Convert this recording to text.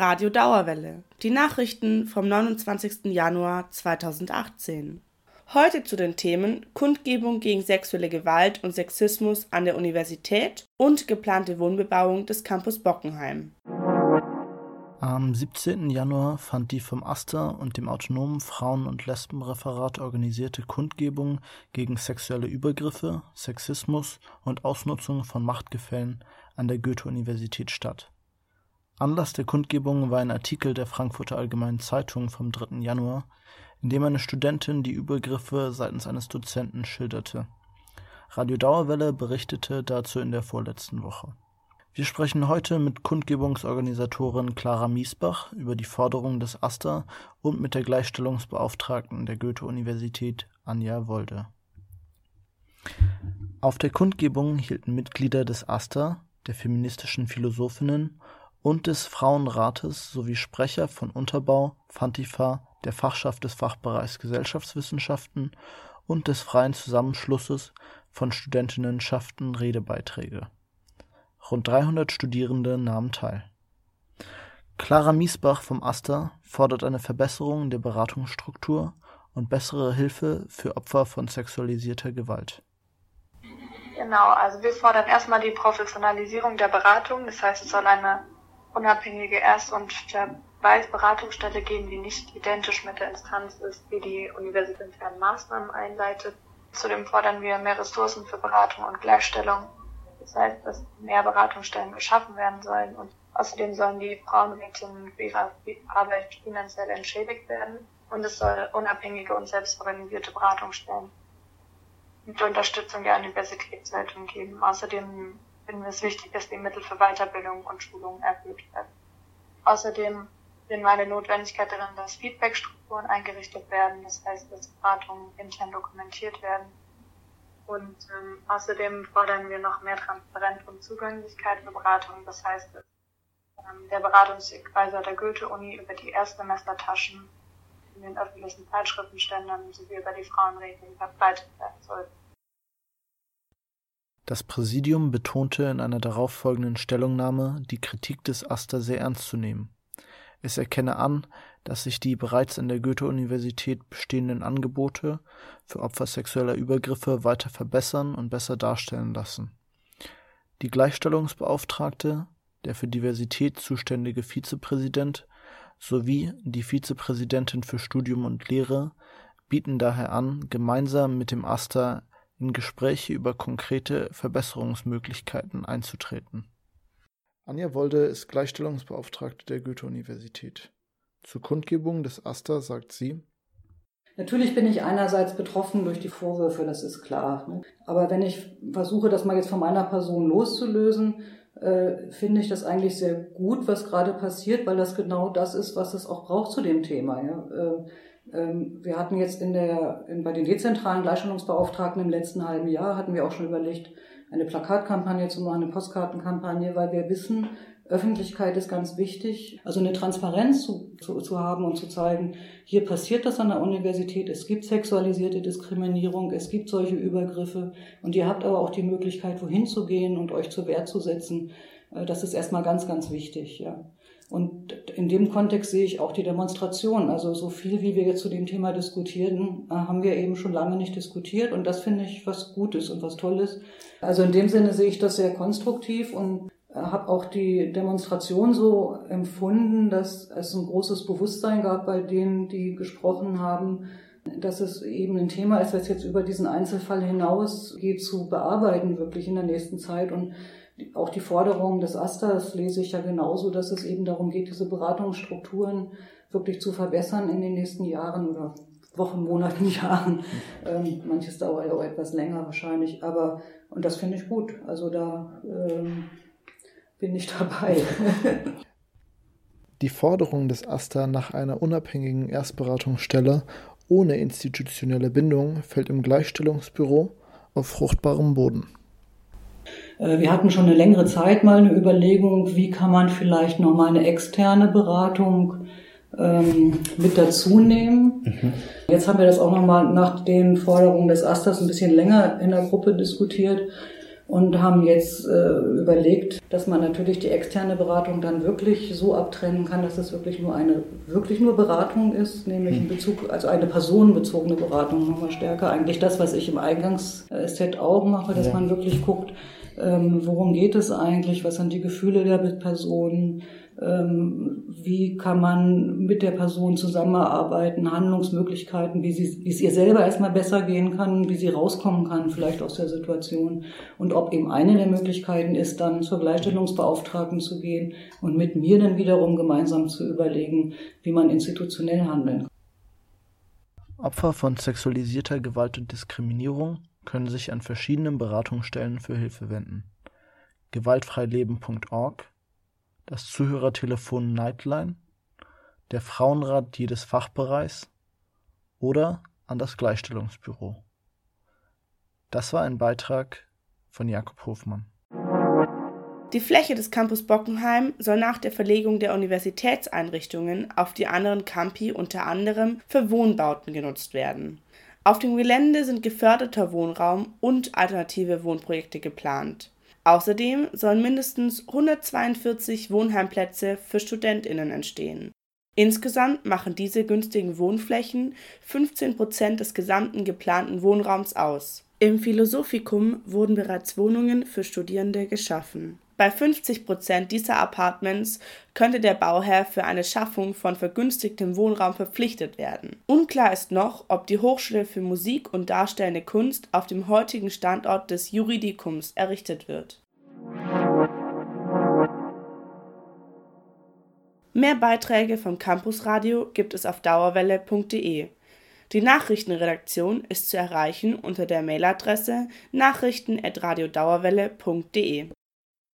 Radio Dauerwelle. Die Nachrichten vom 29. Januar 2018. Heute zu den Themen Kundgebung gegen sexuelle Gewalt und Sexismus an der Universität und geplante Wohnbebauung des Campus Bockenheim. Am 17. Januar fand die vom AStA und dem Autonomen Frauen- und Lesbenreferat organisierte Kundgebung gegen sexuelle Übergriffe, Sexismus und Ausnutzung von Machtgefällen an der Goethe-Universität statt. Anlass der Kundgebung war ein Artikel der Frankfurter Allgemeinen Zeitung vom 3. Januar, in dem eine Studentin die Übergriffe seitens eines Dozenten schilderte. Radio Dauerwelle berichtete dazu in der vorletzten Woche. Wir sprechen heute mit Kundgebungsorganisatorin Clara Miesbach über die Forderungen des AStA und mit der Gleichstellungsbeauftragten der Goethe-Universität Anja Wolde. Auf der Kundgebung hielten Mitglieder des AStA, der feministischen Philosophinnen und des Frauenrates sowie Sprecher von Unterbau, Fantifa, der Fachschaft des Fachbereichs Gesellschaftswissenschaften und des Freien Zusammenschlusses von Studentinnenschaften Redebeiträge. Rund 300 Studierende nahmen teil. Clara Miesbach vom AStA fordert eine Verbesserung der Beratungsstruktur und bessere Hilfe für Opfer von sexualisierter Gewalt. Genau, also wir fordern erstmal die Professionalisierung der Beratung. Das heißt, es soll eine unabhängige Erst- und Verweisberatungsstelle geben, die nicht identisch mit der Instanz ist, wie die universitären Maßnahmen einleitet. Zudem fordern wir mehr Ressourcen für Beratung und Gleichstellung. Das heißt, dass mehr Beratungsstellen geschaffen werden sollen und außerdem sollen die Frauenrätinnen für ihre Arbeit finanziell entschädigt werden und es soll unabhängige und selbstorganisierte Beratungsstellen mit Unterstützung der Universitätsleitung geben. Außerdem finden wir es wichtig, dass die Mittel für Weiterbildung und Schulung erhöht werden. Außerdem sehen wir eine Notwendigkeit darin, dass Feedbackstrukturen eingerichtet werden, das heißt, dass Beratungen intern dokumentiert werden. Und ähm, außerdem fordern wir noch mehr Transparenz und Zugänglichkeit für Beratungen, das heißt, dass ähm, der Beratungswegweiser der Goethe-Uni über die Erstsemestertaschen in den öffentlichen Zeitschriftenständern sowie über die Frauenregeln verbreitet werden soll. Das Präsidium betonte in einer darauffolgenden Stellungnahme, die Kritik des AStA sehr ernst zu nehmen. Es erkenne an, dass sich die bereits an der Goethe-Universität bestehenden Angebote für Opfer sexueller Übergriffe weiter verbessern und besser darstellen lassen. Die Gleichstellungsbeauftragte, der für Diversität zuständige Vizepräsident sowie die Vizepräsidentin für Studium und Lehre bieten daher an, gemeinsam mit dem AStA in Gespräche über konkrete Verbesserungsmöglichkeiten einzutreten. Anja Wolde ist Gleichstellungsbeauftragte der Goethe-Universität. Zur Kundgebung des AStA sagt sie, Natürlich bin ich einerseits betroffen durch die Vorwürfe, das ist klar. Ne? Aber wenn ich versuche, das mal jetzt von meiner Person loszulösen, äh, finde ich das eigentlich sehr gut, was gerade passiert, weil das genau das ist, was es auch braucht zu dem Thema. Ja? Äh, wir hatten jetzt in der, in, bei den dezentralen Gleichstellungsbeauftragten im letzten halben Jahr hatten wir auch schon überlegt, eine Plakatkampagne zu machen, eine Postkartenkampagne, weil wir wissen, Öffentlichkeit ist ganz wichtig. Also eine Transparenz zu, zu, zu haben und zu zeigen, hier passiert das an der Universität, es gibt sexualisierte Diskriminierung, es gibt solche Übergriffe und ihr habt aber auch die Möglichkeit, wohin zu gehen und euch zur Wehr zu setzen. Äh, das ist erstmal ganz, ganz wichtig, ja. Und in dem Kontext sehe ich auch die Demonstration. Also so viel, wie wir jetzt zu dem Thema diskutieren, äh, haben wir eben schon lange nicht diskutiert. Und das finde ich was Gutes und was Tolles. Also in dem Sinne sehe ich das sehr konstruktiv und äh, habe auch die Demonstration so empfunden, dass es ein großes Bewusstsein gab bei denen, die gesprochen haben, dass es eben ein Thema ist, das jetzt über diesen Einzelfall hinaus geht zu bearbeiten, wirklich in der nächsten Zeit. Und auch die Forderungen des Asters lese ich ja genauso, dass es eben darum geht, diese Beratungsstrukturen wirklich zu verbessern in den nächsten Jahren oder Wochen, Monaten, Jahren. Ähm, manches dauert ja auch etwas länger wahrscheinlich, aber und das finde ich gut. Also da ähm, bin ich dabei. Die Forderung des AStA nach einer unabhängigen Erstberatungsstelle ohne institutionelle Bindung fällt im Gleichstellungsbüro auf fruchtbarem Boden. Äh, wir hatten schon eine längere Zeit mal eine Überlegung, wie kann man vielleicht nochmal eine externe Beratung ähm, mit dazu nehmen. Mhm. Jetzt haben wir das auch nochmal nach den Forderungen des Asters ein bisschen länger in der Gruppe diskutiert. Und haben jetzt äh, überlegt, dass man natürlich die externe Beratung dann wirklich so abtrennen kann, dass es wirklich nur eine wirklich nur Beratung ist, nämlich in hm. Bezug, also eine personenbezogene Beratung nochmal stärker. Eigentlich das, was ich im Eingangsset auch mache, dass ja. man wirklich guckt, ähm, worum geht es eigentlich, was sind die Gefühle der Person, ähm, wie kann man mit der Person zusammenarbeiten, Handlungsmöglichkeiten, wie, sie, wie es ihr selber erstmal besser gehen kann, wie sie rauskommen kann vielleicht aus der Situation und ob eben eine der Möglichkeiten ist, dann zur Gleichstellungsbeauftragten zu gehen und mit mir dann wiederum gemeinsam zu überlegen, wie man institutionell handeln kann. Opfer von sexualisierter Gewalt und Diskriminierung können sich an verschiedenen Beratungsstellen für Hilfe wenden. Gewaltfreileben.org das Zuhörertelefon Nightline, der Frauenrat jedes Fachbereichs oder an das Gleichstellungsbüro. Das war ein Beitrag von Jakob Hofmann. Die Fläche des Campus Bockenheim soll nach der Verlegung der Universitätseinrichtungen auf die anderen Campi unter anderem für Wohnbauten genutzt werden. Auf dem Gelände sind geförderter Wohnraum und alternative Wohnprojekte geplant. Außerdem sollen mindestens 142 Wohnheimplätze für Studentinnen entstehen. Insgesamt machen diese günstigen Wohnflächen 15 Prozent des gesamten geplanten Wohnraums aus. Im Philosophikum wurden bereits Wohnungen für Studierende geschaffen bei 50 Prozent dieser Apartments könnte der Bauherr für eine Schaffung von vergünstigtem Wohnraum verpflichtet werden. Unklar ist noch, ob die Hochschule für Musik und Darstellende Kunst auf dem heutigen Standort des Juridikums errichtet wird. Mehr Beiträge vom Campusradio gibt es auf dauerwelle.de. Die Nachrichtenredaktion ist zu erreichen unter der Mailadresse nachrichten@radiodauerwelle.de